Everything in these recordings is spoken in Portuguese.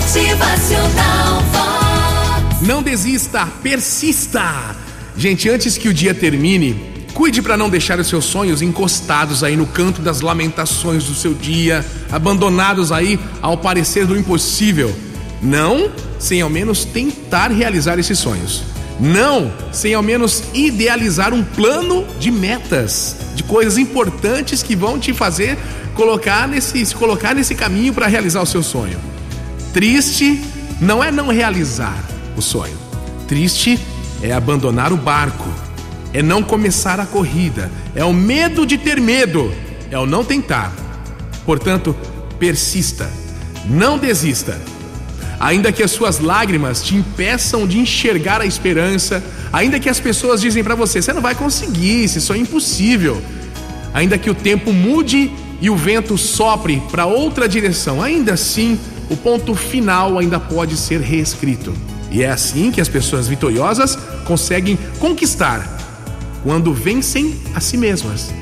Motivacional Vox. Não desista, persista. Gente, antes que o dia termine, cuide para não deixar os seus sonhos encostados aí no canto das lamentações do seu dia, abandonados aí ao parecer do impossível. Não sem ao menos tentar realizar esses sonhos. Não sem ao menos idealizar um plano de metas, de coisas importantes que vão te fazer colocar nesse, se colocar nesse caminho para realizar o seu sonho. Triste não é não realizar o sonho. Triste é abandonar o barco, é não começar a corrida, é o medo de ter medo, é o não tentar. Portanto, persista, não desista. Ainda que as suas lágrimas te impeçam de enxergar a esperança, ainda que as pessoas dizem para você, você não vai conseguir, isso é impossível. Ainda que o tempo mude e o vento sopre para outra direção, ainda assim, o ponto final ainda pode ser reescrito. E é assim que as pessoas vitoriosas conseguem conquistar quando vencem a si mesmas,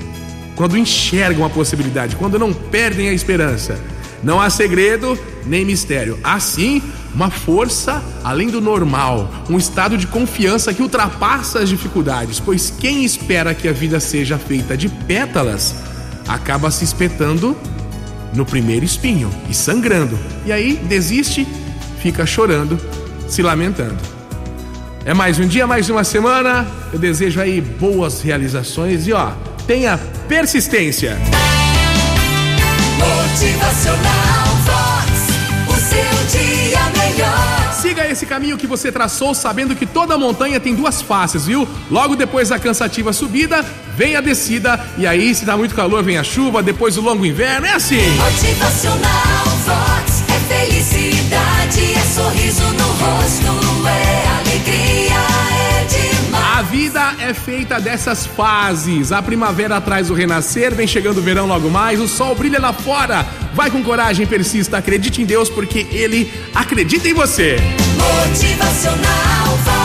quando enxergam a possibilidade, quando não perdem a esperança. Não há segredo nem mistério. Há sim uma força além do normal, um estado de confiança que ultrapassa as dificuldades, pois quem espera que a vida seja feita de pétalas acaba se espetando no primeiro espinho e sangrando. E aí desiste, fica chorando, se lamentando. É mais um dia, mais uma semana. Eu desejo aí boas realizações e ó, tenha persistência. Motivacional esse caminho que você traçou, sabendo que toda montanha tem duas faces, viu? Logo depois da cansativa subida, vem a descida, e aí, se dá muito calor, vem a chuva, depois o longo inverno, é assim. Motivacional Vox. É felicidade, é sorriso no rosto, é alegria, é demais. A vida é feita dessas fases. A primavera traz o renascer, vem chegando o verão logo mais, o sol brilha lá fora. Vai com coragem, persista, acredite em Deus, porque Ele acredita em você. Motivacional.